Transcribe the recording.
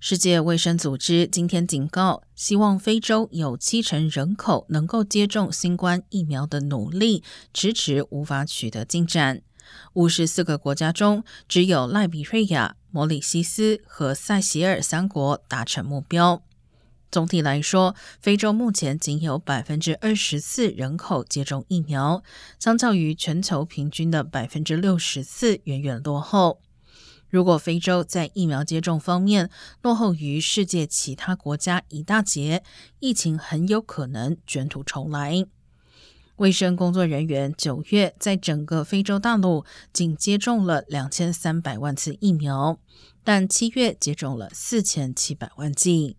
世界卫生组织今天警告，希望非洲有七成人口能够接种新冠疫苗的努力迟迟无法取得进展。五十四个国家中，只有赖比瑞亚、摩里西斯和塞西尔三国达成目标。总体来说，非洲目前仅有百分之二十四人口接种疫苗，相较于全球平均的百分之六十四，远远落后。如果非洲在疫苗接种方面落后于世界其他国家一大截，疫情很有可能卷土重来。卫生工作人员九月在整个非洲大陆仅接种了两千三百万次疫苗，但七月接种了四千七百万剂。